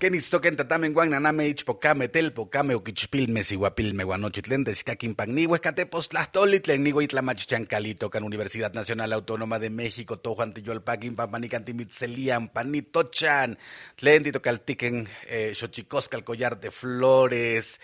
Kenistoken tatamen guan naname ichpocame telpocame oquichpilme siguapilme guanochitlen texcaquimpan huescatepos tlahtoli tlen nigo itlamachchancalito can Universidad Nacional Autónoma de México tojuan tiyolpaquin pampanicantimitselian panitochan tlen titocaltiquen eh, xochicosca collar de flores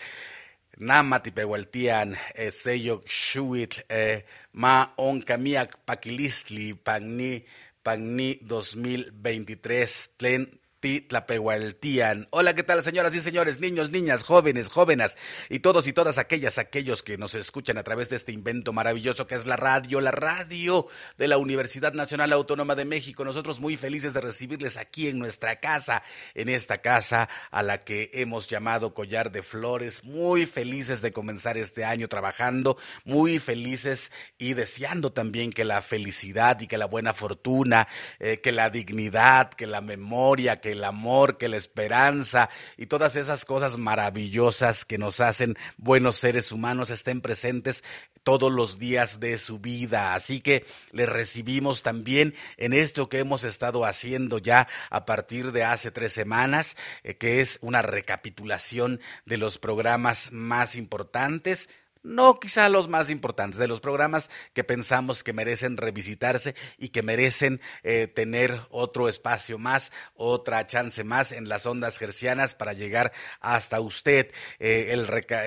Nama tipehualtian eh, sello xuitl eh, ma oncamiac paquilistli pagni pagni 2023 tlen Titlapehualtian. Hola, ¿qué tal, señoras y señores, niños, niñas, jóvenes, jóvenes y todos y todas aquellas, aquellos que nos escuchan a través de este invento maravilloso que es la radio, la radio de la Universidad Nacional Autónoma de México. Nosotros muy felices de recibirles aquí en nuestra casa, en esta casa a la que hemos llamado Collar de Flores. Muy felices de comenzar este año trabajando, muy felices y deseando también que la felicidad y que la buena fortuna, eh, que la dignidad, que la memoria, que el amor, que la esperanza y todas esas cosas maravillosas que nos hacen buenos seres humanos estén presentes todos los días de su vida. Así que le recibimos también en esto que hemos estado haciendo ya a partir de hace tres semanas, eh, que es una recapitulación de los programas más importantes no quizá los más importantes, de los programas que pensamos que merecen revisitarse y que merecen eh, tener otro espacio más, otra chance más en las ondas gercianas para llegar hasta usted. Eh,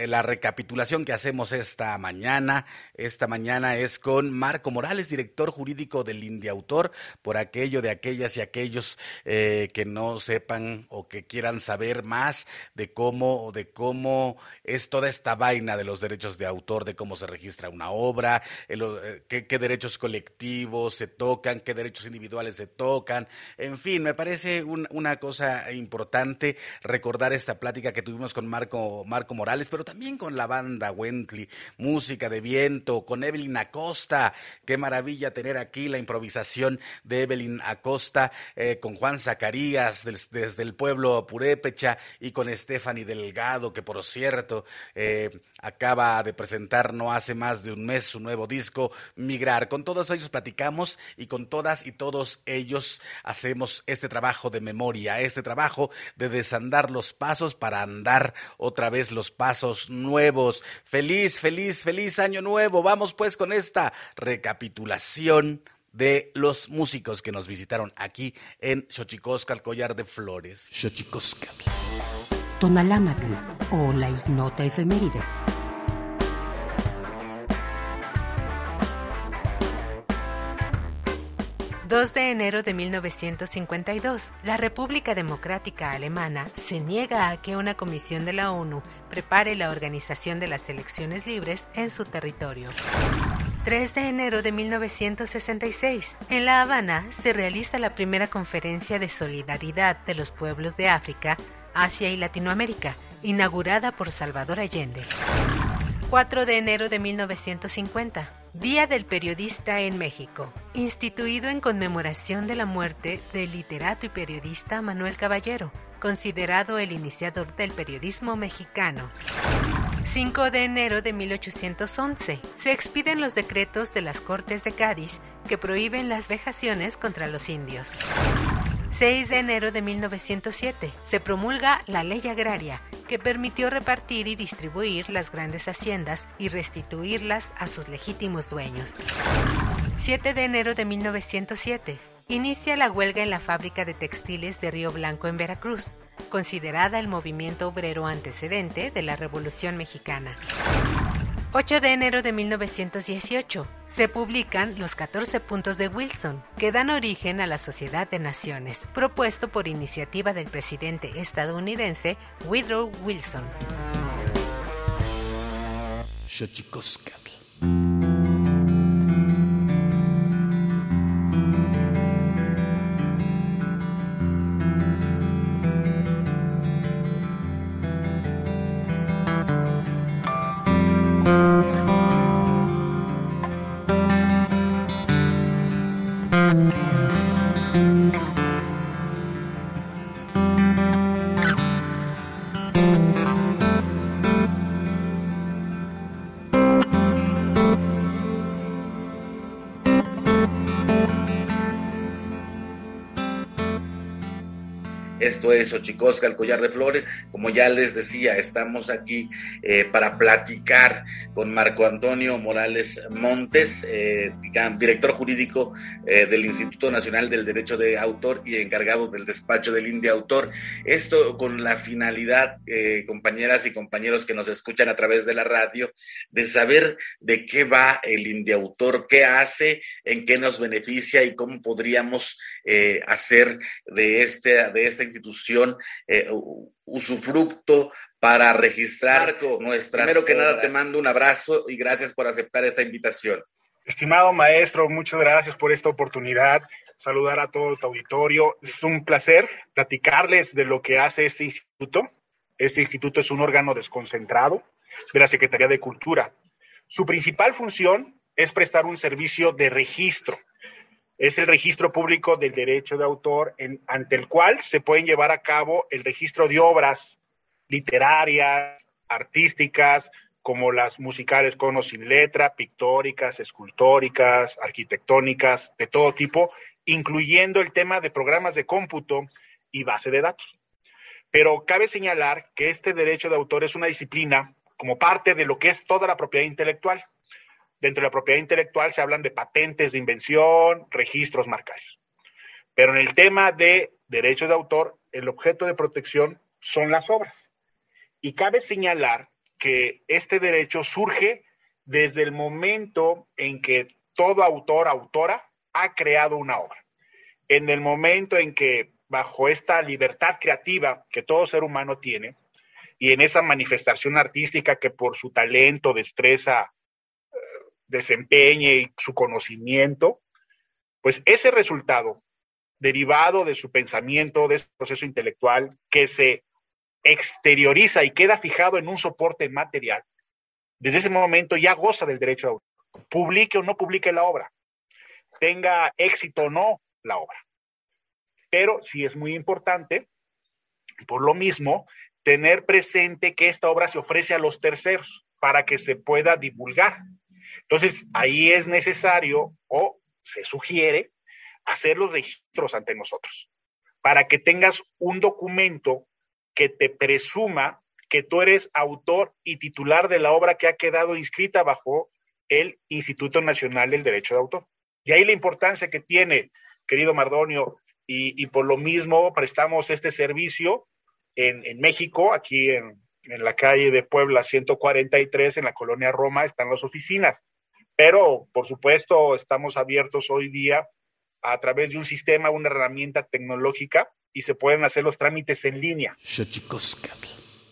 la recapitulación que hacemos esta mañana, esta mañana es con Marco Morales, director jurídico del Autor, por aquello de aquellas y aquellos eh, que no sepan o que quieran saber más de cómo, de cómo es toda esta vaina de los derechos de autor, de cómo se registra una obra, eh, qué, derechos colectivos se tocan, qué derechos individuales se tocan, en fin, me parece una cosa importante recordar esta plática que tuvimos con Marco, Marco Morales, pero también con la banda Wentley, música de viento, con Evelyn Acosta, qué maravilla tener aquí la improvisación de Evelyn Acosta, eh, con Juan Zacarías desde el pueblo Purépecha y con Stephanie Delgado, que por cierto eh, acaba de presentar no hace más de un mes su nuevo disco, Migrar. Con todos ellos platicamos y con todas y todos ellos hacemos este trabajo de memoria, este trabajo de desandar los pasos para andar otra vez los pasos nuevos. Feliz, feliz, feliz año nuevo. Vamos pues con esta recapitulación de los músicos que nos visitaron aquí en Xochicoscal, Collar de Flores. Xochicoscal. Tonalámatl o la ignota efeméride. 2 de enero de 1952, la República Democrática Alemana se niega a que una comisión de la ONU prepare la organización de las elecciones libres en su territorio. 3 de enero de 1966, en La Habana se realiza la primera conferencia de solidaridad de los pueblos de África, Asia y Latinoamérica, inaugurada por Salvador Allende. 4 de enero de 1950, Día del Periodista en México, instituido en conmemoración de la muerte del literato y periodista Manuel Caballero, considerado el iniciador del periodismo mexicano. 5 de enero de 1811. Se expiden los decretos de las Cortes de Cádiz que prohíben las vejaciones contra los indios. 6 de enero de 1907 se promulga la Ley Agraria, que permitió repartir y distribuir las grandes haciendas y restituirlas a sus legítimos dueños. 7 de enero de 1907 inicia la huelga en la fábrica de textiles de Río Blanco en Veracruz, considerada el movimiento obrero antecedente de la Revolución Mexicana. 8 de enero de 1918 se publican los 14 puntos de Wilson, que dan origen a la Sociedad de Naciones, propuesto por iniciativa del presidente estadounidense Woodrow Wilson. Esto es Ochicosca, el collar de flores. Como ya les decía, estamos aquí eh, para platicar con Marco Antonio Morales Montes, eh, director jurídico eh, del Instituto Nacional del Derecho de Autor y encargado del despacho del India Autor. Esto con la finalidad, compañeras y compañeros que nos escuchan a través de la radio, de saber de qué va el India Autor, qué hace, en qué nos beneficia y cómo podríamos hacer de, este, de esta institución institución eh, usufructo para registrar nuestras. Primero que nada, te mando un abrazo y gracias por aceptar esta invitación. Estimado maestro, muchas gracias por esta oportunidad. Saludar a todo tu auditorio. Es un placer platicarles de lo que hace este instituto. Este instituto es un órgano desconcentrado de la Secretaría de Cultura. Su principal función es prestar un servicio de registro es el registro público del derecho de autor ante el cual se pueden llevar a cabo el registro de obras literarias, artísticas, como las musicales con o sin letra, pictóricas, escultóricas, arquitectónicas, de todo tipo, incluyendo el tema de programas de cómputo y base de datos. Pero cabe señalar que este derecho de autor es una disciplina como parte de lo que es toda la propiedad intelectual. Dentro de la propiedad intelectual se hablan de patentes de invención, registros marcarios. Pero en el tema de derechos de autor, el objeto de protección son las obras. Y cabe señalar que este derecho surge desde el momento en que todo autor, autora, ha creado una obra. En el momento en que, bajo esta libertad creativa que todo ser humano tiene, y en esa manifestación artística que por su talento, destreza, desempeñe y su conocimiento, pues ese resultado derivado de su pensamiento, de ese proceso intelectual que se exterioriza y queda fijado en un soporte material, desde ese momento ya goza del derecho de autor. Publique o no publique la obra, tenga éxito o no la obra. Pero sí es muy importante, por lo mismo, tener presente que esta obra se ofrece a los terceros para que se pueda divulgar. Entonces, ahí es necesario o se sugiere hacer los registros ante nosotros para que tengas un documento que te presuma que tú eres autor y titular de la obra que ha quedado inscrita bajo el Instituto Nacional del Derecho de Autor. Y ahí la importancia que tiene, querido Mardonio, y, por lo mismo prestamos este servicio en, en México, aquí en, en la calle de Puebla 143, en la colonia Roma, están las oficinas. Pero, por supuesto, estamos abiertos hoy día a través de un sistema, una herramienta tecnológica y se pueden hacer los trámites en línea.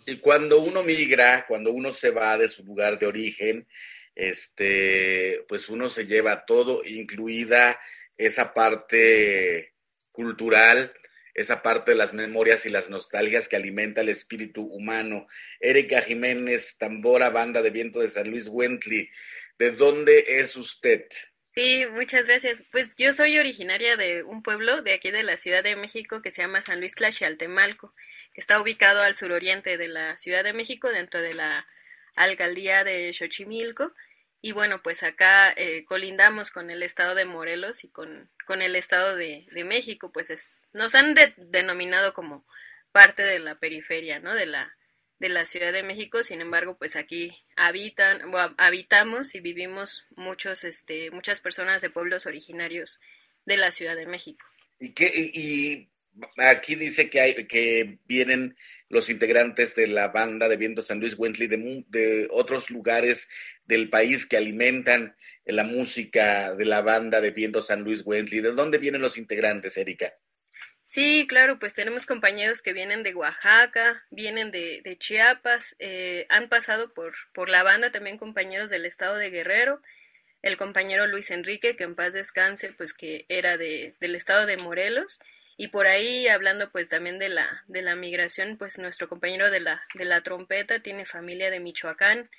Y cuando uno migra, cuando uno se va de su lugar de origen, este, pues uno se lleva todo, incluida esa parte cultural, esa parte de las memorias y las nostalgias que alimenta el espíritu humano. Erika Jiménez, tambora, banda de viento de San Luis Wentley, ¿de dónde es usted? Sí, muchas gracias. Pues yo soy originaria de un pueblo de aquí de la Ciudad de México que se llama San Luis Tlaxialtemalco, que está ubicado al suroriente de la Ciudad de México, dentro de la alcaldía de Xochimilco. Y bueno, pues acá eh, colindamos con el estado de Morelos y con, con el estado de, de México, pues es, nos han denominado como parte de la periferia, ¿no? De la, de la Ciudad de México, sin embargo, pues aquí habitan, habitamos y vivimos muchos, este, muchas personas de pueblos originarios de la Ciudad de México. ¿Y qué, y, aquí dice que hay, que vienen los integrantes de la banda de Viento San Luis Wentley de, de otros lugares del país que alimentan la música de la banda de Viento San Luis Wentley. ¿De dónde vienen los integrantes, Erika? Sí, claro, pues tenemos compañeros que vienen de Oaxaca, vienen de, de Chiapas, eh, han pasado por, por la banda también compañeros del estado de Guerrero, el compañero Luis Enrique, que en paz descanse, pues que era de, del estado de Morelos, y por ahí hablando pues también de la, de la migración, pues nuestro compañero de la, de la trompeta tiene familia de Michoacán,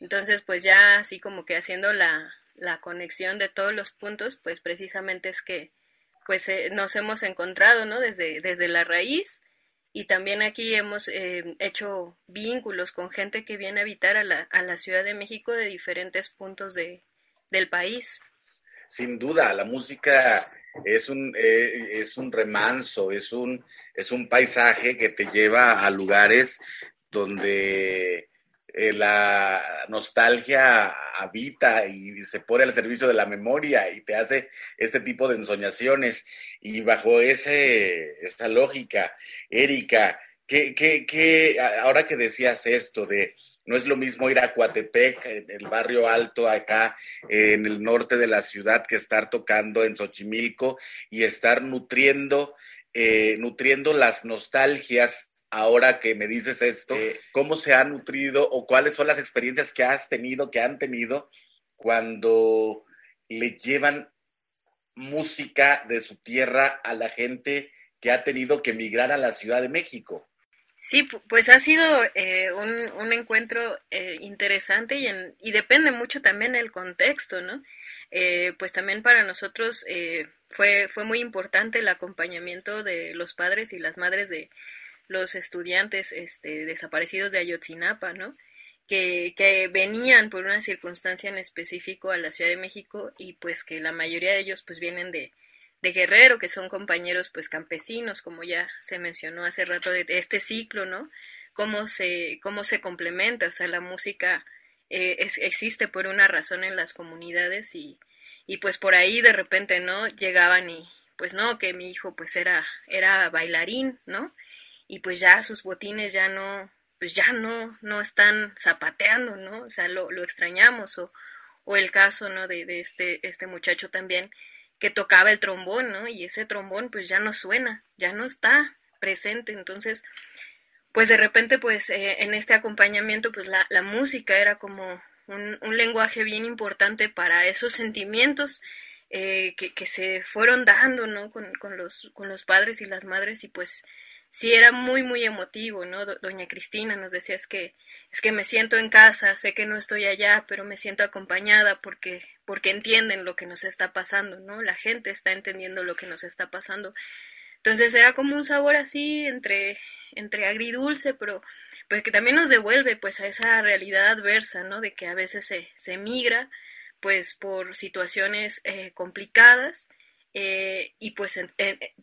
entonces pues ya así como que haciendo la, la conexión de todos los puntos, pues precisamente es que pues eh, nos hemos encontrado, ¿no? Desde, desde la raíz y también aquí hemos eh, hecho vínculos con gente que viene a habitar a la, a la Ciudad de México de diferentes puntos de, del país. Sin duda, la música es un, eh, es un remanso, es un, es un paisaje que te lleva a lugares donde eh, la nostalgia habita y se pone al servicio de la memoria y te hace este tipo de ensoñaciones. Y bajo ese, esa lógica, Erika, ¿qué, ahora que decías esto de no es lo mismo ir a Coatepec, el barrio alto acá en el norte de la ciudad, que estar tocando en Xochimilco y estar nutriendo, eh, nutriendo las nostalgias ahora que me dices esto, eh, ¿cómo se ha nutrido o cuáles son las experiencias que has tenido, que han tenido cuando le llevan música de su tierra a la gente que ha tenido que emigrar a la Ciudad de México? Sí, pues ha sido eh, un, encuentro eh, interesante y, y, depende mucho también del contexto, ¿no? pues también para nosotros fue, fue muy importante el acompañamiento de los padres y las madres de, los estudiantes este, desaparecidos de Ayotzinapa, ¿no? Que, que, venían por una circunstancia en específico a la Ciudad de México y pues que la mayoría de ellos pues vienen de, de Guerrero, que son compañeros pues campesinos, como ya se mencionó hace rato de, este ciclo, ¿no? cómo se, cómo se complementa, o sea, la música eh, existe por una razón en las comunidades y, y pues por ahí de repente, ¿no? Llegaban y pues no, que mi hijo pues era, era bailarín, ¿no? Y pues ya sus botines ya no, pues ya no, no están zapateando, ¿no? O sea, lo, lo extrañamos o, o el caso, ¿no? De, de este, este muchacho también que tocaba el trombón, ¿no? Y ese trombón pues ya no suena, ya no está presente, entonces pues de repente pues eh, en este acompañamiento pues la, la música era como un, un, lenguaje bien importante para esos sentimientos eh, que, que, se fueron dando ¿no? con, con, los, con los padres y las madres y pues sí era muy muy emotivo, ¿no? Doña Cristina nos decía es que es que me siento en casa, sé que no estoy allá, pero me siento acompañada porque porque entienden lo que nos está pasando, ¿no? La gente está entendiendo lo que nos está pasando. Entonces era como un sabor así entre entre agridulce, pero pues que también nos devuelve pues a esa realidad adversa, ¿no? De que a veces se, se migra pues por situaciones eh, complicadas eh, y pues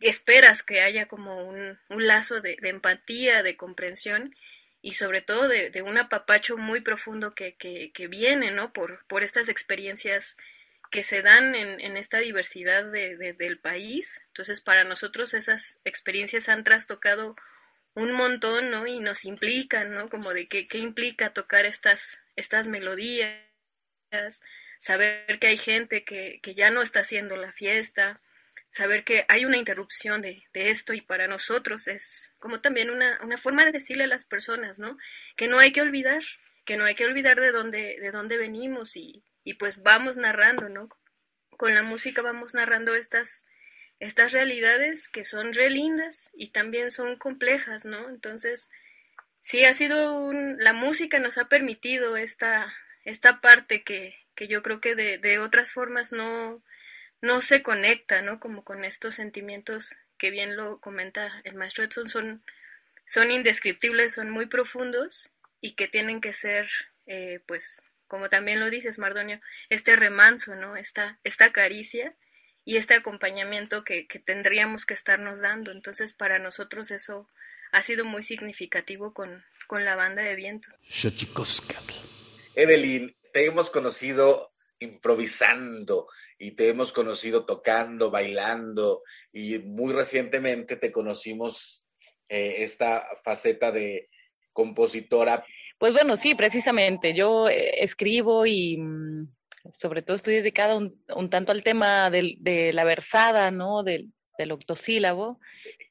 esperas que haya como un, un lazo de, de, empatía, de comprensión y sobre todo de, de un apapacho muy profundo que, que, que, viene, ¿no? Por, por estas experiencias que se dan en, en esta diversidad de, del país. Entonces, para nosotros esas experiencias han trastocado un montón, ¿no? Y nos implican, ¿no? Como de qué, qué implica tocar estas, estas melodías, saber que hay gente que, que, ya no está haciendo la fiesta, saber que hay una interrupción de, de, esto y para nosotros es como también una, una forma de decirle a las personas, ¿no? Que no hay que olvidar, que no hay que olvidar de dónde, de dónde venimos y, y pues vamos narrando, ¿no? Con la música vamos narrando estas, estas realidades que son re lindas y también son complejas, ¿no? Entonces, sí ha sido un, la música nos ha permitido esta, esta parte que, que yo creo que de, de otras formas no, no se conecta, ¿no? Como con estos sentimientos que bien lo comenta el maestro Edson, son, son indescriptibles, son muy profundos y que tienen que ser, eh, pues, como también lo dices, Mardonio, este remanso, ¿no? Esta, esta caricia y este acompañamiento que, que, tendríamos que estarnos dando. Entonces, para nosotros eso ha sido muy significativo con, con la banda de viento. Evelyn, te hemos conocido improvisando y te hemos conocido tocando, bailando y muy recientemente te conocimos eh, esta faceta de compositora. Pues bueno, sí, precisamente. Yo eh, escribo y mm, sobre todo estoy dedicada un, un tanto al tema de la versada, ¿no? Del, del octosílabo.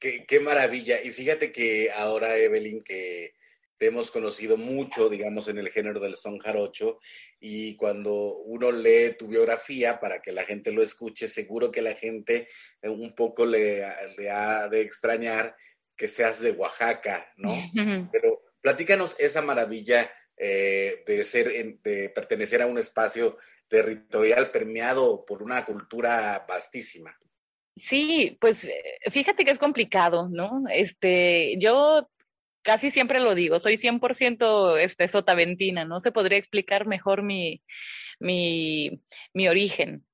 Qué, qué, maravilla. Y fíjate que ahora, Evelyn, que te hemos conocido mucho, digamos, en el género del son jarocho, y cuando uno lee tu biografía para que la gente lo escuche, seguro que la gente eh, un poco le, le ha de extrañar que seas de Oaxaca, ¿no? Pero platícanos esa maravilla eh, de ser, de pertenecer a un espacio territorial permeado por una cultura vastísima. Sí, pues eh, fíjate que es complicado, ¿no? Este, yo casi siempre lo digo, soy 100% este, sotaventina, no se podría explicar mejor mi, mi, mi origen.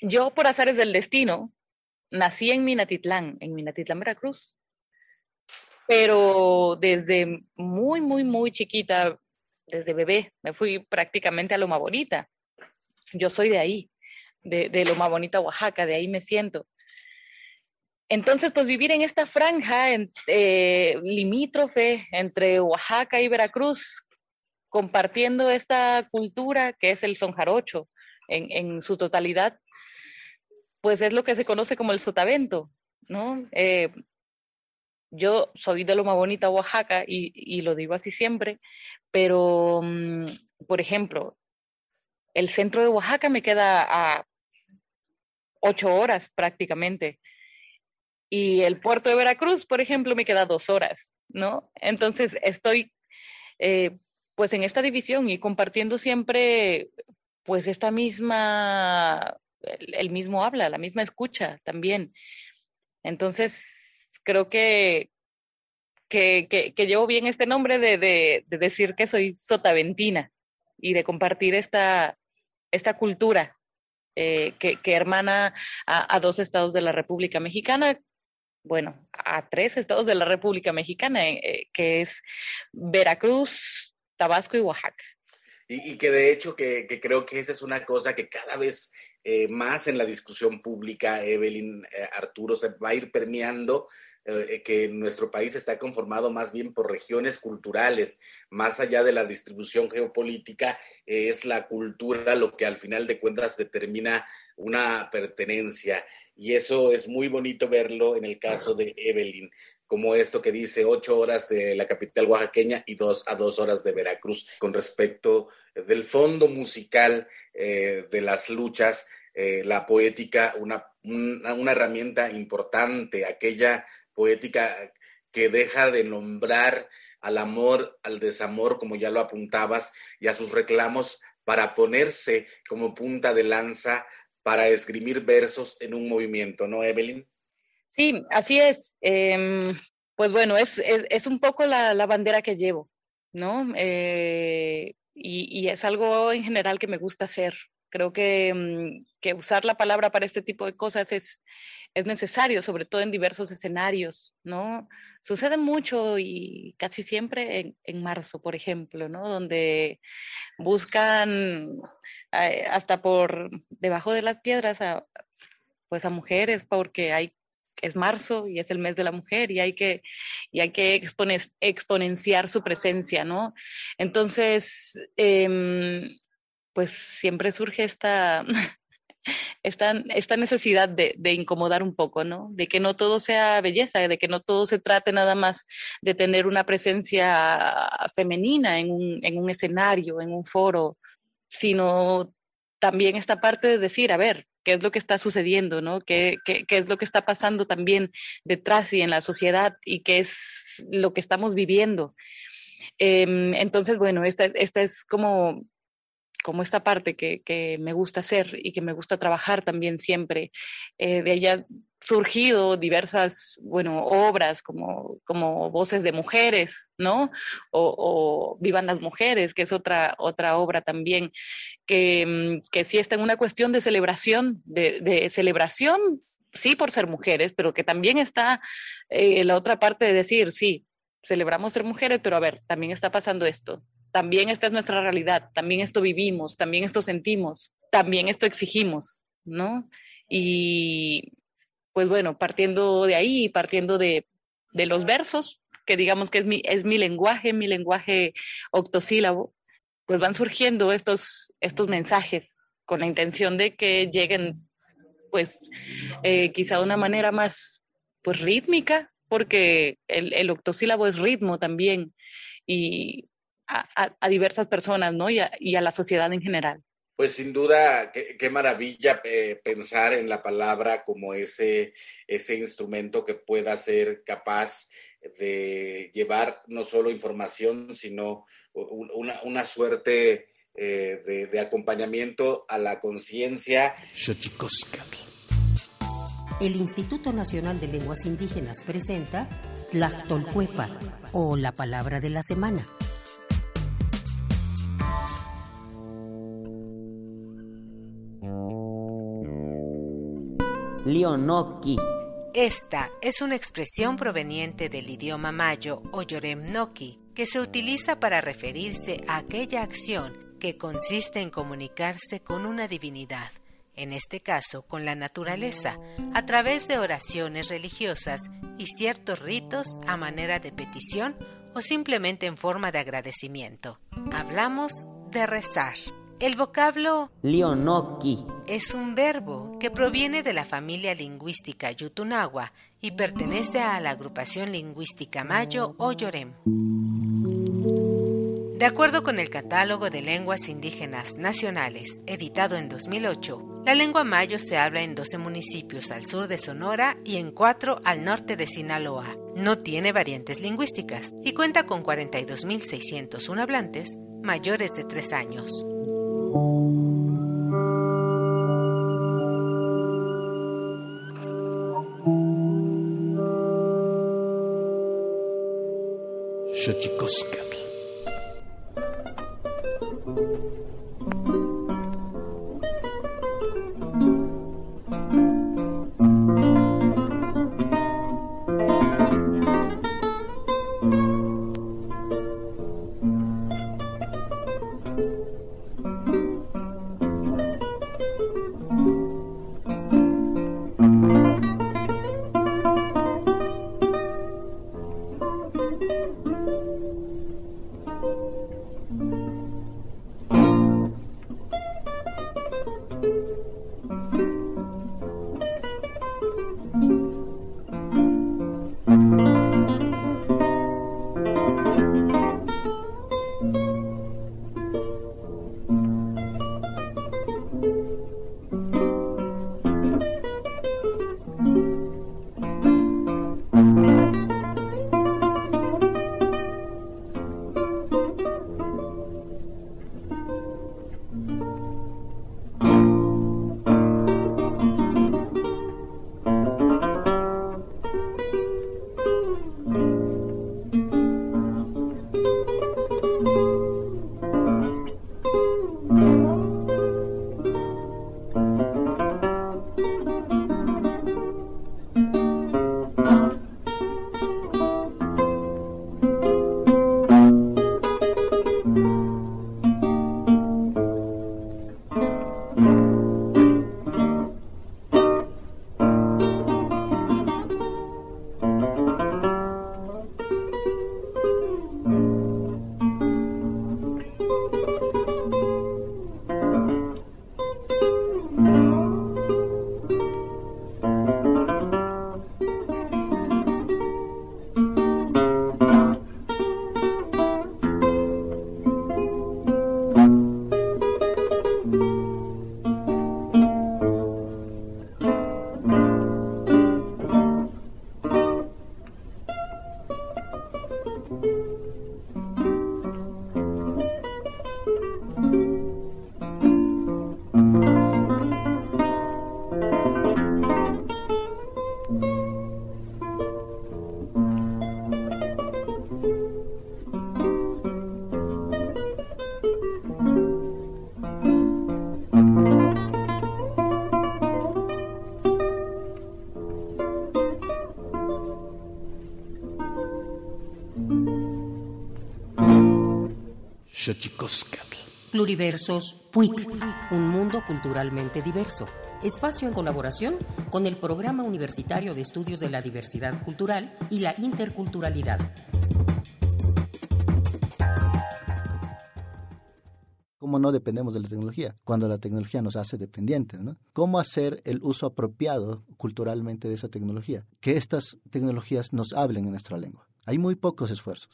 Yo, por azares del destino, nací en Minatitlán, en Minatitlán, Veracruz. Pero desde muy, muy, muy chiquita, desde bebé, me fui prácticamente a Loma Bonita yo soy de ahí, de, de Loma Bonita, Oaxaca, de ahí me siento. Entonces, pues vivir en esta franja en, eh, limítrofe entre Oaxaca y Veracruz, compartiendo esta cultura que es el son jarocho en, su totalidad, pues es lo que se conoce como el sotavento, ¿no? Eh, yo soy de Loma Bonita, Oaxaca, y, lo digo así siempre, pero, um, por ejemplo, el centro de Oaxaca me queda a ocho horas prácticamente. Y el puerto de Veracruz, por ejemplo, me queda dos horas, ¿no? Entonces estoy eh, pues en esta división y compartiendo siempre pues esta misma, el, mismo habla, la misma escucha también. Entonces creo que, que, que, llevo bien este nombre de, de, de decir que soy sotaventina y de compartir esta, esta cultura eh, que, que, hermana a, dos estados de la República Mexicana, bueno, a tres estados de la República Mexicana, eh, que es Veracruz, Tabasco y Oaxaca. Y, que de hecho que, creo que esa es una cosa que cada vez eh, más en la discusión pública, Evelyn, eh, Arturo, se va a ir permeando eh, que nuestro país está conformado más bien por regiones culturales, más allá de la distribución geopolítica, es la cultura lo que al final de cuentas determina una pertenencia. Y eso es muy bonito verlo en el caso de Evelyn como esto que dice ocho horas de la capital oaxaqueña y dos a dos horas de Veracruz con respecto del fondo musical eh, de las luchas, eh, la poética, una, una, herramienta importante, aquella poética que deja de nombrar al amor, al desamor, como ya lo apuntabas, y a sus reclamos para ponerse como punta de lanza para esgrimir versos en un movimiento, ¿no, Evelyn? Sí, así es. Em, pues bueno, es, es, un poco la, la, bandera que llevo, ¿no? Eh, y, y, es algo en general que me gusta hacer. Creo que, mm, que, usar la palabra para este tipo de cosas es, es necesario, sobre todo en diversos escenarios, ¿no? Sucede mucho y casi siempre en, en marzo, por ejemplo, ¿no? Donde buscan eh, hasta por debajo de las piedras a, pues a mujeres porque hay es marzo y es el mes de la mujer y hay que, y hay que exponenciar su presencia, ¿no? Entonces, em, pues siempre surge esta, esta, esta necesidad de, incomodar un poco, ¿no? De que no todo sea belleza, de que no todo se trate nada más de tener una presencia femenina en un, en un escenario, en un foro, sino también esta parte de decir, a ver, qué es lo que está sucediendo, ¿no? ¿Qué, qué, es lo que está pasando también detrás y en la sociedad y qué es lo que estamos viviendo. Eh, entonces, bueno, esta, esta es como como esta parte que, que, me gusta hacer y que me gusta trabajar también siempre. Eh, de ella surgido diversas, bueno, obras como, como Voces de Mujeres, ¿no? O, o, Vivan las Mujeres, que es otra, otra obra también, que, que sí está en una cuestión de celebración, de, de celebración, sí por ser mujeres, pero que también está eh, la otra parte de decir, sí, celebramos ser mujeres, pero a ver, también está pasando esto, también esta es nuestra realidad, también esto vivimos, también esto sentimos, también esto exigimos, ¿no? Y pues bueno, partiendo de ahí, partiendo de, de los versos, que digamos que es mi, es mi lenguaje, mi lenguaje octosílabo, pues van surgiendo estos, estos mensajes con la intención de que lleguen, pues, eh, quizá de una manera más, pues, rítmica, porque el, el octosílabo es ritmo también, y a, diversas personas, ¿no? Y a, y a, la sociedad en general. Pues sin duda, qué, qué maravilla eh, pensar en la palabra como ese, ese instrumento que pueda ser capaz de llevar no solo información, sino una, una suerte eh, de, de, acompañamiento a la conciencia. El Instituto Nacional de Lenguas Indígenas presenta Tlactolcuepa o la palabra de la semana. Leonoki. Esta es una expresión proveniente del idioma mayo o Yoremnoki, que se utiliza para referirse a aquella acción que consiste en comunicarse con una divinidad, en este caso con la naturaleza, a través de oraciones religiosas y ciertos ritos a manera de petición o simplemente en forma de agradecimiento. Hablamos de rezar. El vocablo Leonoki es un verbo que proviene de la familia lingüística Yutunagua y pertenece a la agrupación lingüística Mayo o Yorem. De acuerdo con el Catálogo de Lenguas Indígenas Nacionales, editado en 2008, la lengua mayo se habla en 12 municipios al sur de Sonora y en 4 al norte de Sinaloa. No tiene variantes lingüísticas y cuenta con 42.601 hablantes mayores de 3 años. Xochicoscatl. Xochicoscatl. Pluriversos PUIC, un mundo culturalmente diverso. Espacio en colaboración con el Programa Universitario de Estudios de la Diversidad Cultural y la Interculturalidad. ¿Cómo no dependemos de la tecnología? Cuando la tecnología nos hace dependientes, ¿no? ¿Cómo hacer el uso apropiado culturalmente de esa tecnología? Que estas tecnologías nos hablen en nuestra lengua. Hay muy pocos esfuerzos.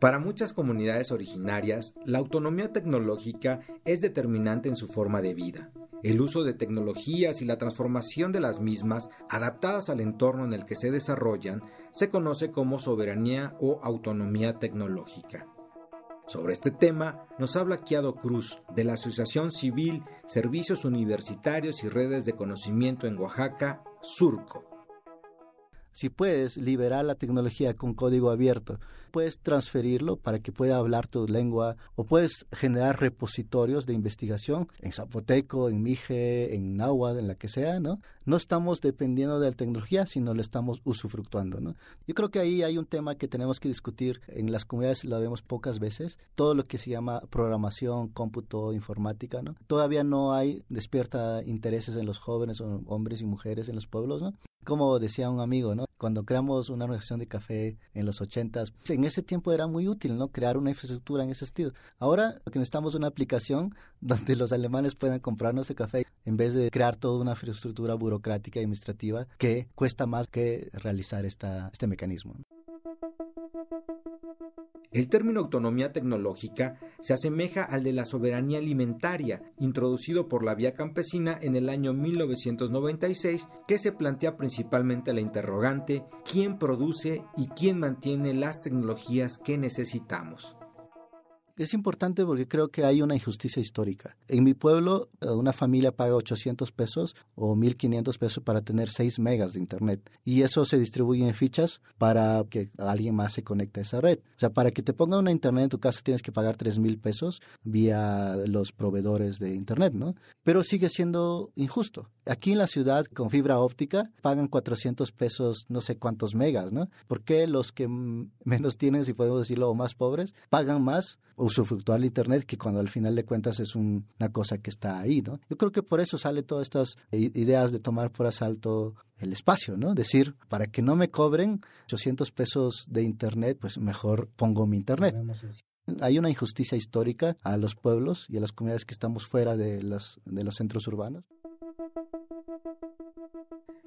Para muchas comunidades originarias, la autonomía tecnológica es determinante en su forma de vida. El uso de tecnologías y la transformación de las mismas, adaptadas al entorno en el que se desarrollan, se conoce como soberanía o autonomía tecnológica. Sobre este tema nos habla Kiado Cruz, de la Asociación Civil Servicios Universitarios y Redes de Conocimiento en Oaxaca, Surco. Si puedes liberar la tecnología con código abierto, puedes transferirlo para que pueda hablar tu lengua o puedes generar repositorios de investigación en zapoteco, en mije, en náhuatl, en la que sea, ¿no? No estamos dependiendo de la tecnología, sino lo estamos usufructuando, ¿no? Yo creo que ahí hay un tema que tenemos que discutir. En las comunidades lo vemos pocas veces. Todo lo que se llama programación, cómputo, informática, ¿no? Todavía no hay despierta intereses en los jóvenes, hombres y mujeres en los pueblos, ¿no? Como decía un amigo, ¿no? Cuando creamos una organización de café en los ochentas, en ese tiempo era muy útil, ¿no? Crear una infraestructura en ese sentido. Ahora lo que necesitamos es una aplicación donde los alemanes puedan comprarnos el café en vez de crear toda una infraestructura burocrática y administrativa que cuesta más que realizar esta, este mecanismo. El término autonomía tecnológica se asemeja al de la soberanía alimentaria, introducido por la vía campesina en el año 1996, que se plantea principalmente la interrogante ¿quién produce y quién mantiene las tecnologías que necesitamos? Es importante porque creo que hay una injusticia histórica. En mi pueblo, eh, una familia paga 800 pesos o 1500 pesos para tener 6 megas de internet. Y eso se distribuye en fichas para que alguien más se conecte a esa red. O sea, para que te ponga una internet en tu casa tienes que pagar 3 mil pesos vía los proveedores de internet, ¿no? Pero sigue siendo injusto. Aquí en la ciudad, con fibra óptica, pagan 400 pesos no sé cuántos megas, ¿no? ¿Por qué los que menos tienen, si podemos decirlo, o más pobres, pagan más? Usufructuar el Internet, que cuando al final de cuentas es una cosa que está ahí, ¿no? Yo creo que por eso sale todas estas ideas de tomar por asalto el espacio, ¿no? Decir, para que no me cobren 800 pesos de Internet, pues mejor pongo mi Internet. Hay una injusticia histórica a los pueblos y a las comunidades que estamos fuera de, las, de los centros urbanos.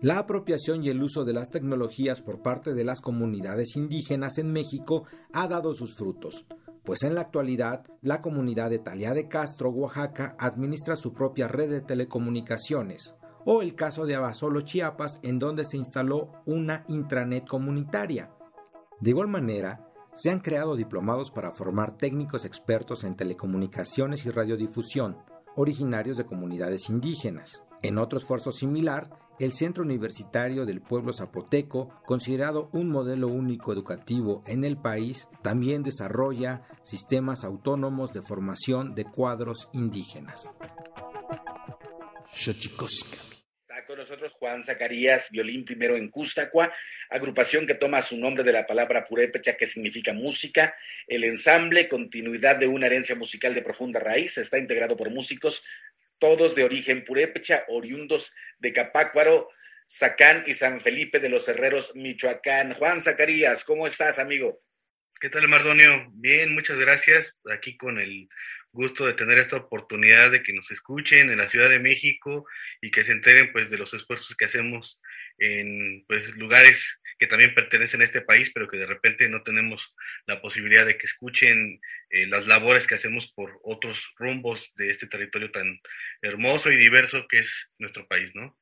La apropiación y el uso de las tecnologías por parte de las comunidades indígenas en México ha dado sus frutos pues en la actualidad la comunidad de Talia de Castro, Oaxaca, administra su propia red de telecomunicaciones, o el caso de Abasolo, Chiapas, en donde se instaló una intranet comunitaria. De igual manera, se han creado diplomados para formar técnicos expertos en telecomunicaciones y radiodifusión, originarios de comunidades indígenas. En otro esfuerzo similar, el Centro Universitario del Pueblo Zapoteco, considerado un modelo único educativo en el país, también desarrolla sistemas autónomos de formación de cuadros indígenas. Está con nosotros Juan Zacarías, violín primero en Custacua, agrupación que toma su nombre de la palabra purépecha que significa música. El ensamble, continuidad de una herencia musical de profunda raíz, está integrado por músicos todos de origen purépecha, oriundos de Capácuaro, Zacán y San Felipe de los Herreros, Michoacán. Juan Zacarías, ¿cómo estás, amigo? ¿Qué tal, Mardonio? Bien, muchas gracias. Aquí con el gusto de tener esta oportunidad de que nos escuchen en la Ciudad de México y que se enteren pues de los esfuerzos que hacemos en pues lugares que también pertenecen a este país, pero que de repente no tenemos la posibilidad de que escuchen eh, las labores que hacemos por otros rumbos de este territorio tan hermoso y diverso que es nuestro país, ¿no?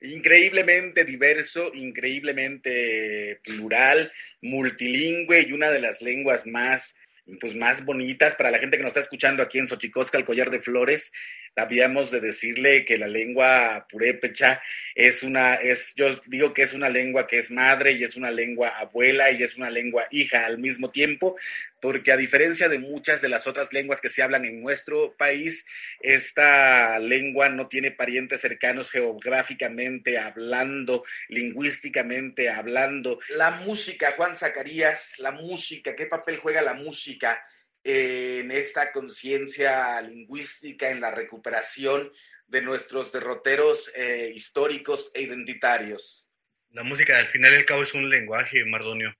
Increíblemente diverso, increíblemente plural, multilingüe y una de las lenguas más pues más bonitas para la gente que nos está escuchando aquí en Xochicosca, el collar de flores. Habíamos de decirle que la lengua purépecha es una, es, yo digo que es una lengua que es madre y es una lengua abuela y es una lengua hija al mismo tiempo, porque a diferencia de muchas de las otras lenguas que se hablan en nuestro país, esta lengua no tiene parientes cercanos geográficamente hablando, lingüísticamente hablando. La música, Juan Zacarías, la música, ¿qué papel juega la música? En esta conciencia lingüística, en la recuperación de nuestros derroteros eh, históricos e identitarios. La música al final y cabo es un lenguaje, Mardonio,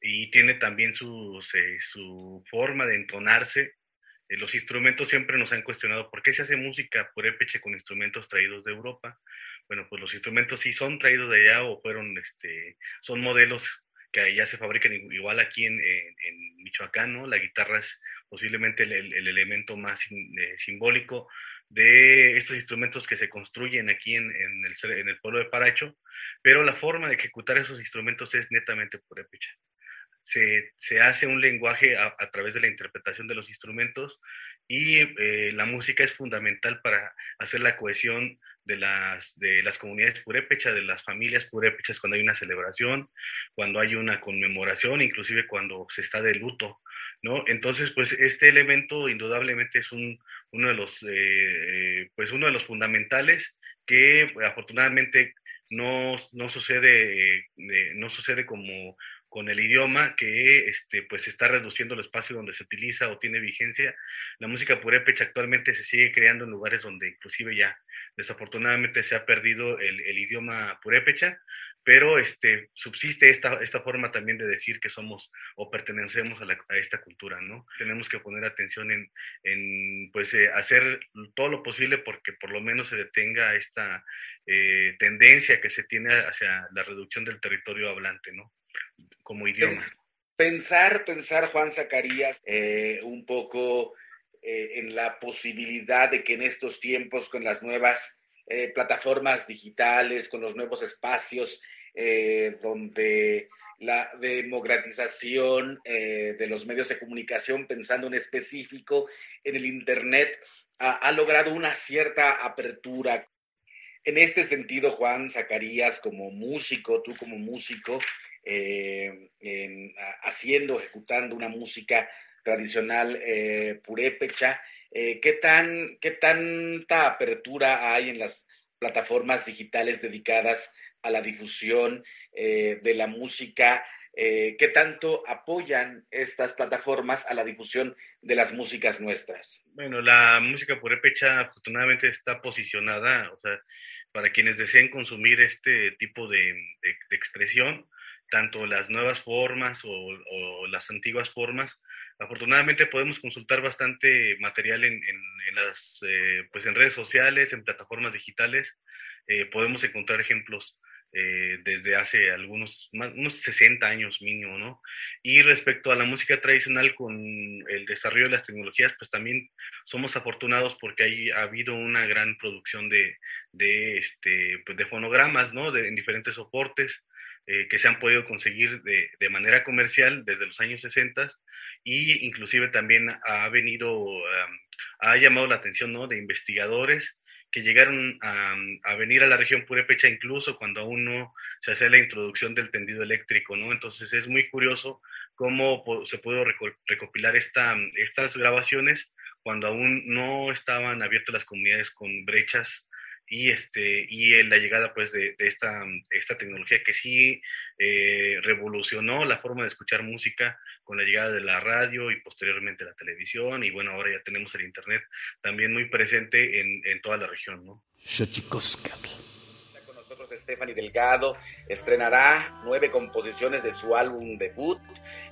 y tiene también su, su forma de entonarse. Eh, los instrumentos siempre nos han cuestionado por qué se hace música purépecha con instrumentos traídos de Europa. Bueno, pues los instrumentos sí son traídos de allá o fueron, este, son modelos que se fabrican igual aquí en, en, Michoacán, ¿no? La guitarra es posiblemente el, el elemento más eh, simbólico de estos instrumentos que se construyen aquí en, el, pueblo de Paracho, pero la forma de ejecutar esos instrumentos es netamente purépecha. Se, se, hace un lenguaje a, a, través de la interpretación de los instrumentos y eh, la música es fundamental para hacer la cohesión de las, de las comunidades purépechas, de las familias purépechas cuando hay una celebración, cuando hay una conmemoración, inclusive cuando se está de luto, ¿no? Entonces, pues este elemento indudablemente es un, uno, de los, eh, eh, pues uno de los fundamentales que afortunadamente no, no sucede, no sucede como con el idioma que este, pues está reduciendo el espacio donde se utiliza o tiene vigencia. La música purépecha actualmente se sigue creando en lugares donde inclusive ya desafortunadamente se ha perdido el, el idioma purépecha, pero este, subsiste esta, esta forma también de decir que somos o pertenecemos a, esta cultura, ¿no? Tenemos que poner atención en, en pues, eh, hacer todo lo posible porque por lo menos se detenga esta eh, tendencia que se tiene hacia la reducción del territorio hablante, ¿no? Como idioma. Pensar, pensar, Juan Zacarías, eh, un poco eh, en la posibilidad de que en estos tiempos, con las nuevas eh, plataformas digitales, con los nuevos espacios, donde la democratización de los medios de comunicación, pensando en específico en el Internet, ha, ha logrado una cierta apertura. En este sentido, Juan Zacarías, como músico, tú como músico, eh, en, haciendo, ejecutando una música tradicional eh, purépecha. Eh, ¿qué, tan, ¿Qué tanta apertura hay en las plataformas digitales dedicadas a la difusión eh, de la música? Eh, ¿Qué tanto apoyan estas plataformas a la difusión de las músicas nuestras? Bueno, la música purépecha afortunadamente está posicionada, o sea, para quienes deseen consumir este tipo de, expresión, tanto las nuevas formas o, o las antiguas formas. Afortunadamente podemos consultar bastante material en, en, en las, eh, pues en redes sociales, en plataformas digitales. Eh, podemos encontrar ejemplos eh, desde hace algunos, más, unos 60 años mínimo, ¿no? Y respecto a la música tradicional con el desarrollo de las tecnologías, pues también somos afortunados porque hay, ha habido una gran producción de, de, este, pues de fonogramas, ¿no? De, en diferentes soportes eh, que se han podido conseguir de, de, manera comercial desde los años 60 y inclusive también ha venido, um, ha llamado la atención ¿no? de investigadores que llegaron a, a, venir a la región purépecha incluso cuando aún no se hace la introducción del tendido eléctrico, ¿no? Entonces es muy curioso cómo se pudo recopilar esta, estas grabaciones cuando aún no estaban abiertas las comunidades con brechas y, este, y la llegada pues de, de esta, esta, tecnología que sí eh, revolucionó la forma de escuchar música con la llegada de la radio y posteriormente la televisión y bueno, ahora ya tenemos el internet también muy presente en, en toda la región, ¿no? Stephanie Delgado estrenará nueve composiciones de su álbum debut.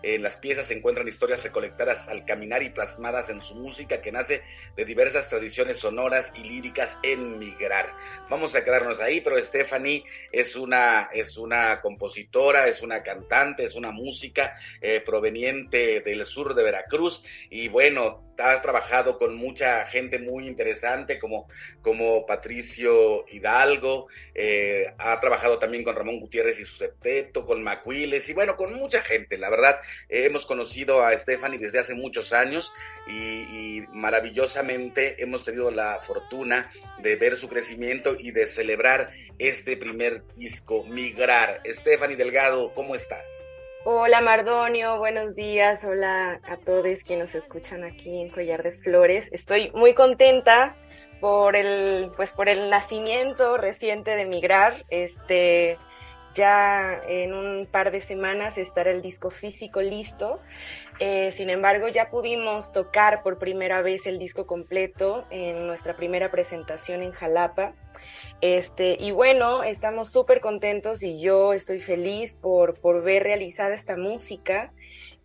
En las piezas se encuentran historias recolectadas al caminar y plasmadas en su música que nace de diversas tradiciones sonoras y líricas en migrar. Vamos a quedarnos ahí, pero Stephanie es una, es una compositora, es una cantante, es una música eh, proveniente del sur de Veracruz y bueno, has trabajado con mucha gente muy interesante como, como Patricio Hidalgo, eh, ha trabajado también con Ramón Gutiérrez y su septeto, con Macuiles y bueno, con mucha gente. La verdad, hemos conocido a Stephanie desde hace muchos años y, y maravillosamente hemos tenido la fortuna de ver su crecimiento y de celebrar este primer disco, Migrar. Stephanie Delgado, ¿cómo estás? Hola Mardonio, buenos días. Hola a todos quienes nos escuchan aquí en Collar de Flores. Estoy muy contenta por el, pues por el nacimiento reciente de Migrar. Este, ya en un par de semanas estará el disco físico listo. Eh, sin embargo, ya pudimos tocar por primera vez el disco completo en nuestra primera presentación en Jalapa. Este, y bueno, estamos súper contentos y yo estoy feliz por, por ver realizada esta música,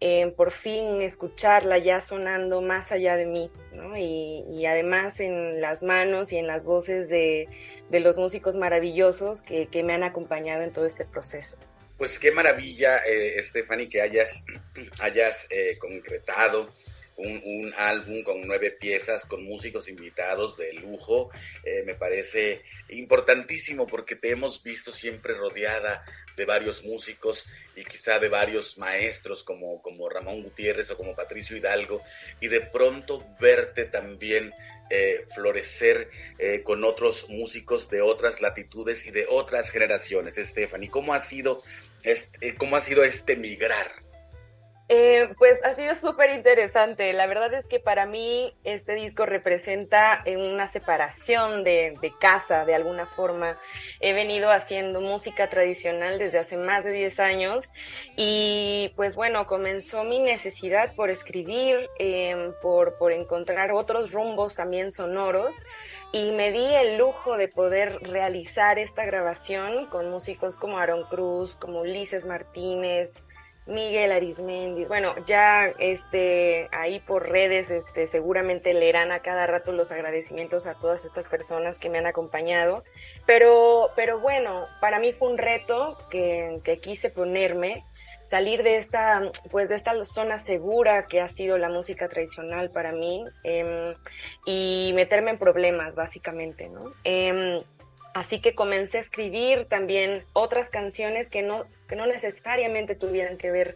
eh, por fin escucharla ya sonando más allá de mí, ¿no? y, además en las manos y en las voces de, los músicos maravillosos que, que, me han acompañado en todo este proceso. Pues qué maravilla, eh, Stephanie, que hayas, hayas eh, concretado un, álbum con nueve piezas, con músicos invitados de lujo. Eh, me parece importantísimo porque te hemos visto siempre rodeada de varios músicos y quizá de varios maestros como, como Ramón Gutiérrez o como Patricio Hidalgo, y de pronto verte también eh, florecer eh, con otros músicos de otras latitudes y de otras generaciones. Stephanie, ¿cómo ha sido este, cómo ha sido este migrar? Eh, pues ha sido súper interesante. La verdad es que para mí este disco representa una separación de, casa de alguna forma. He venido haciendo música tradicional desde hace más de 10 años y pues bueno, comenzó mi necesidad por escribir, eh, por, por encontrar otros rumbos también sonoros y me di el lujo de poder realizar esta grabación con músicos como Aaron Cruz, como Ulises Martínez, Miguel Arismendi, bueno, ya este, ahí por redes este, seguramente leerán a cada rato los agradecimientos a todas estas personas que me han acompañado, pero, pero bueno, para mí fue un reto que, que quise ponerme, salir de esta, pues de esta zona segura que ha sido la música tradicional para mí eh, y meterme en problemas básicamente, ¿no? Eh, Así que comencé a escribir también otras canciones que no, que no necesariamente tuvieran que ver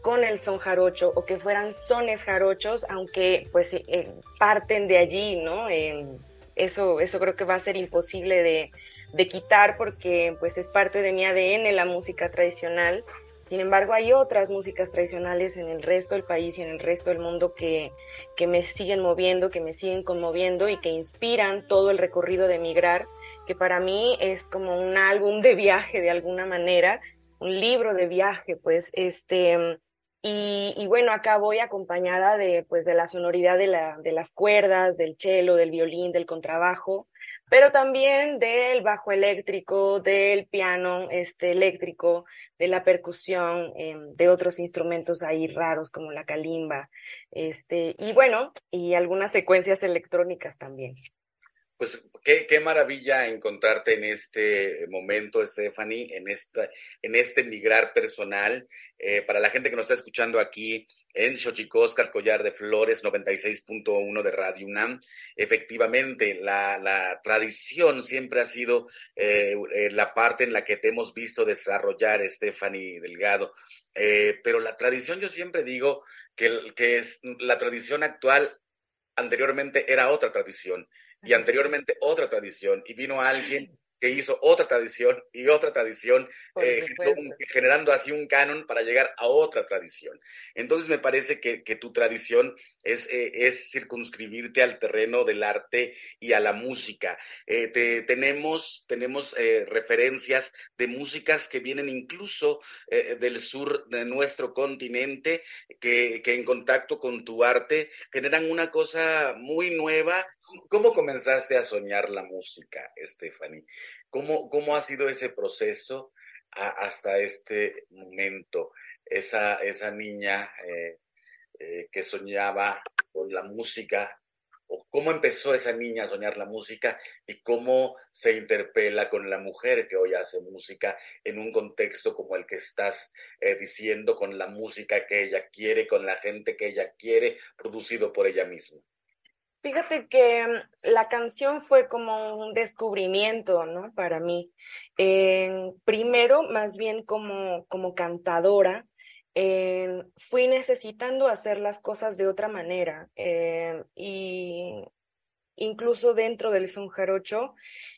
con el son jarocho o que fueran sones jarochos, aunque pues eh, parten de allí, ¿no? Eso, eso creo que va a ser imposible de, de, quitar porque pues es parte de mi ADN la música tradicional. Sin embargo, hay otras músicas tradicionales en el resto del país y en el resto del mundo que, que me siguen moviendo, que me siguen conmoviendo y que inspiran todo el recorrido de migrar que para mí es como un álbum de viaje de alguna manera, un libro de viaje, pues, este, y, bueno, acá voy acompañada de, pues, de la sonoridad de, la, de las cuerdas, del cello, del violín, del contrabajo, pero también del bajo eléctrico, del piano este, eléctrico, de la percusión, eh, de otros instrumentos ahí raros como la calimba, este, y bueno, y algunas secuencias electrónicas también. Pues qué, qué, maravilla encontrarte en este momento, Stephanie, en, esta, en este migrar personal. Eh, para la gente que nos está escuchando aquí en Xochicoscas, Collar de Flores, 96.1 de Radio UNAM, efectivamente, la, la tradición siempre ha sido eh, la parte en la que te hemos visto desarrollar, Stephanie Delgado. Eh, pero la tradición, yo siempre digo que, que es, la tradición actual anteriormente era otra tradición y anteriormente otra tradición y vino alguien que hizo otra tradición y otra tradición, eh, generando así un canon para llegar a otra tradición. Entonces me parece que, que tu tradición es, eh, es, circunscribirte al terreno del arte y a la música. Eh, te, tenemos tenemos eh, referencias de músicas que vienen incluso del sur de nuestro continente, que, que en contacto con tu arte generan una cosa muy nueva. ¿Cómo comenzaste a soñar la música, Stephanie? ¿Cómo, cómo ha sido ese proceso hasta este momento? Esa, esa niña eh, que soñaba con la música, o cómo empezó esa niña a soñar la música y cómo se interpela con la mujer que hoy hace música en un contexto como el que estás eh, diciendo, con la música que ella quiere, con la gente que ella quiere, producido por ella misma. Fíjate que mm, la canción fue como un descubrimiento, ¿no? Para mí. primero, más bien como, como cantadora, fui necesitando hacer las cosas de otra manera. Eh, y incluso dentro del son jarocho,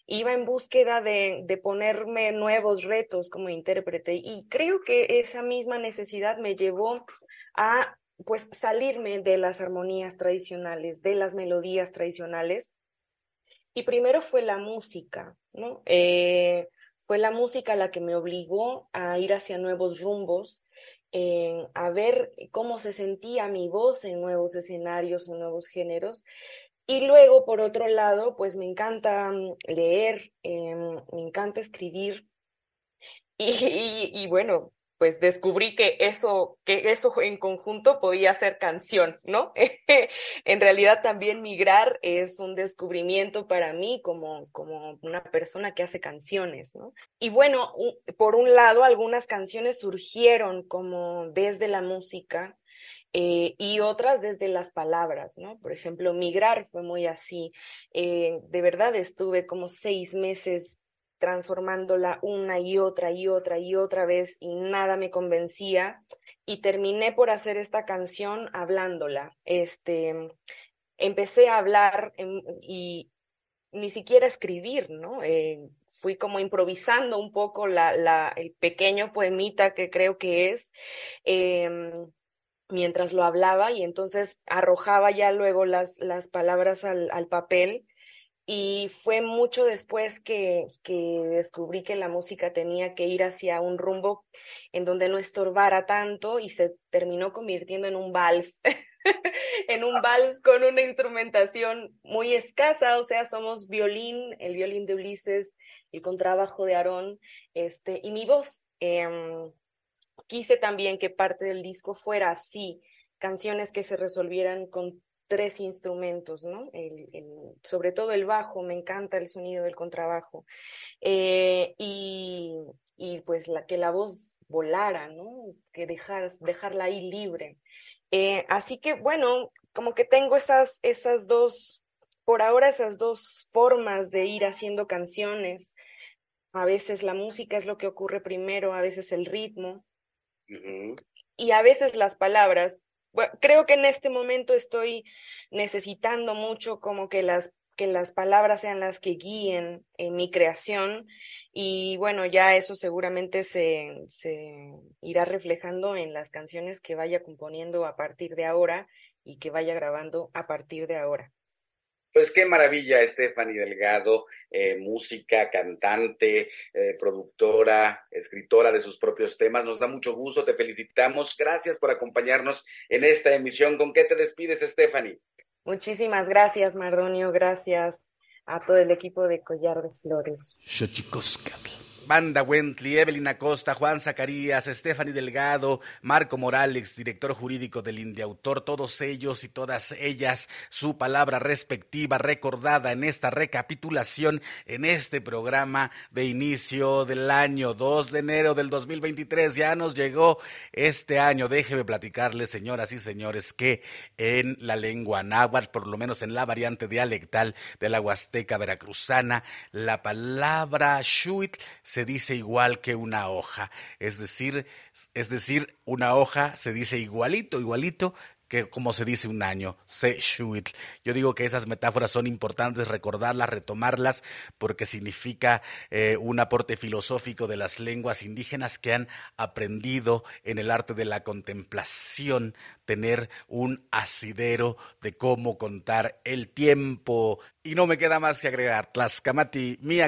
iba en búsqueda de, de, ponerme nuevos retos como intérprete. Y creo que esa misma necesidad me llevó a pues salirme de las armonías tradicionales, de las melodías tradicionales. Y primero fue la música, ¿no? Eh, fue la música la que me obligó a ir hacia nuevos rumbos, a ver cómo se sentía mi voz en nuevos escenarios, en nuevos géneros. Y luego, por otro lado, pues me encanta mm, leer, em, me encanta escribir. y, bueno, pues descubrí que eso, que eso en conjunto podía ser canción, ¿no? en realidad también migrar es un descubrimiento para mí como, como una persona que hace canciones, ¿no? Y bueno, por un lado, algunas canciones surgieron como desde la música, eh, y otras desde las palabras, ¿no? Por ejemplo, migrar fue muy así. Eh, de verdad estuve como seis meses transformándola una y otra y otra y otra vez y nada me convencía y terminé por hacer esta canción hablándola. Este, empecé a hablar y ni siquiera escribir, ¿no? Eh, fui como improvisando un poco la, la, el pequeño poemita que creo que es em, mientras lo hablaba y entonces arrojaba ya luego las, las palabras al, al papel y fue mucho después que, que, descubrí que la música tenía que ir hacia un rumbo en donde no estorbara tanto y se terminó convirtiendo en un vals, en un vals con una instrumentación muy escasa, o sea, somos violín, el violín de Ulises, el contrabajo de Aarón, este, y mi voz. Em, quise también que parte del disco fuera así, canciones que se resolvieran con tres instrumentos, ¿no? El, sobre todo el bajo, me encanta el sonido del contrabajo. Eh, y, y, pues la, que la voz volara, ¿no? Que dejar, dejarla ahí libre. Eh, así que bueno, como que tengo esas, esas dos, por ahora esas dos formas de ir haciendo canciones. A veces la música es lo que ocurre primero, a veces el ritmo. Y a veces las palabras, creo que en este momento estoy necesitando mucho como que las que las palabras sean las que guíen en mi creación y bueno, ya eso seguramente se, se irá reflejando en las canciones que vaya componiendo a partir de ahora y que vaya grabando a partir de ahora. Pues qué maravilla, Stephanie Delgado, eh, música, cantante, eh, productora, escritora de sus propios temas. Nos da mucho gusto, te felicitamos. Gracias por acompañarnos en esta emisión. ¿Con qué te despides, Stephanie? Muchísimas gracias, Mardonio. Gracias a todo el equipo de Collar de Flores. Banda Wentley, Evelyn Acosta, Juan Zacarías, Stephanie Delgado, Marco Morales, director jurídico del Indiautor, todos ellos y todas ellas, su palabra respectiva recordada en esta recapitulación en este programa de inicio del año 2 de enero del 2023. Ya nos llegó este año. Déjeme platicarles, señoras y señores, que en la lengua náhuatl, por lo menos en la variante dialectal de la Huasteca veracruzana, la palabra shuit se se dice igual que una hoja, es decir, es decir, una hoja se dice igualito, igualito que como se dice un año, se shuit. Yo digo que esas metáforas son importantes recordarlas, retomarlas, porque significa eh, un aporte filosófico de las lenguas indígenas que han aprendido en el arte de la contemplación, tener un asidero de cómo contar el tiempo. Y no me queda más que agregar, Tlascamati, mi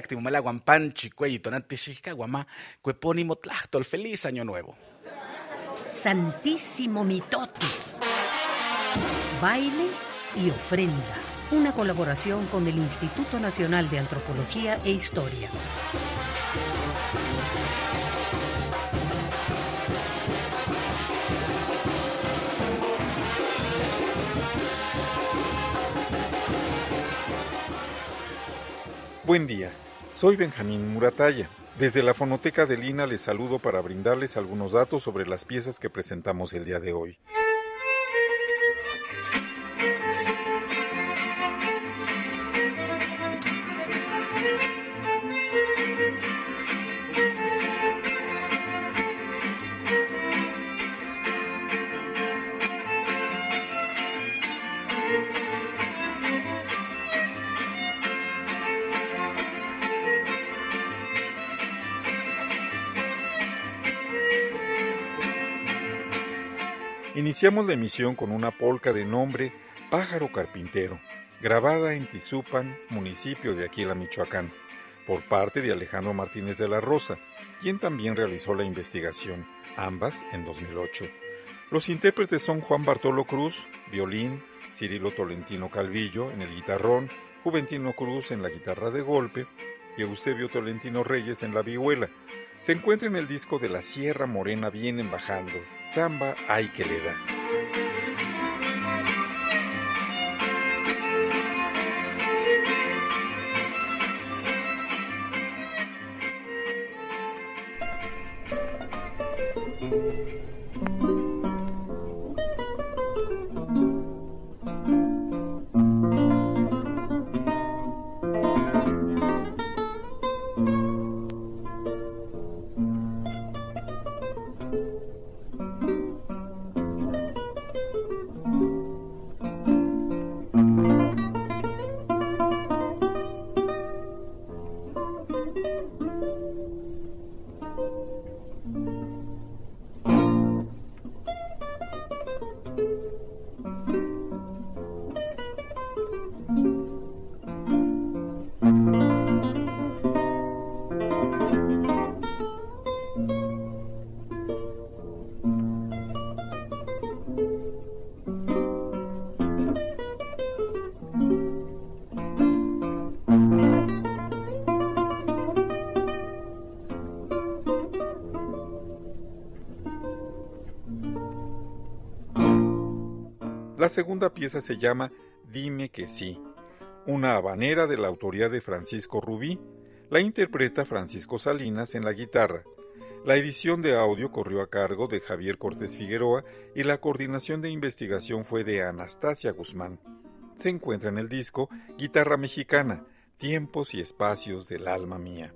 Panchi, Cuelli, Tonanti, Xixcaguamá, Cuepónimo, Tlachtol, feliz año nuevo. Santísimo Mitote Baile y ofrenda. Una colaboración con el Instituto Nacional de Antropología e Historia. Buen día, soy Benjamín Murataya. Desde la fonoteca de Lina les saludo para brindarles algunos datos sobre las piezas que presentamos el día de hoy. Iniciamos la emisión con una polca de nombre Pájaro Carpintero, grabada en Tizupan, municipio de Aquila, Michoacán, por parte de Alejandro Martínez de la Rosa, quien también realizó la investigación, ambas en 2008. Los intérpretes son Juan Bartolo Cruz, violín, Cirilo Tolentino Calvillo en el guitarrón, Juventino Cruz en la guitarra de golpe y Eusebio Tolentino Reyes en la vihuela, se encuentra en el disco de la Sierra Morena Vienen Bajando, Samba Ay que le da. Segunda pieza se llama Dime que sí, una habanera de la autoría de Francisco Rubí. La interpreta Francisco Salinas en la guitarra. La edición de audio corrió a cargo de Javier Cortés Figueroa y la coordinación de investigación fue de Anastasia Guzmán. Se encuentra en el disco Guitarra Mexicana, Tiempos y Espacios del Alma Mía.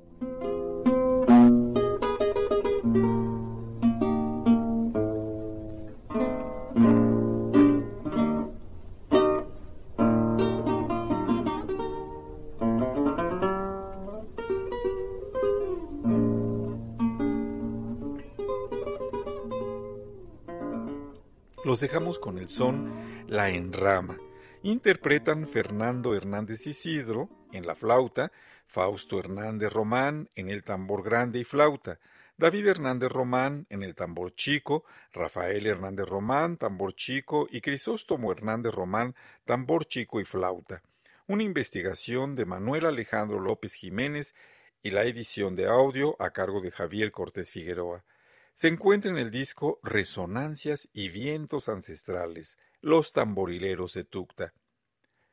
Los dejamos con el son La Enrama. Interpretan Fernando Hernández Isidro en la flauta, Fausto Hernández Román en el tambor grande y flauta, David Hernández Román en el tambor chico, Rafael Hernández Román, tambor chico y Crisóstomo Hernández Román, tambor chico y flauta. Una investigación de Manuel Alejandro López Jiménez y la edición de audio a cargo de Javier Cortés Figueroa se encuentra en el disco Resonancias y Vientos Ancestrales, Los Tamborileros de Tucta.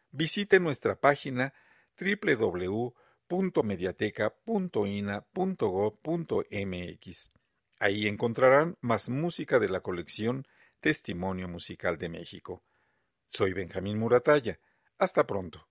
Visite nuestra página www.mediateca.ina.gov.mx. Ahí encontrarán más música de la colección Testimonio Musical de México. Soy Benjamín Muratalla. Hasta pronto.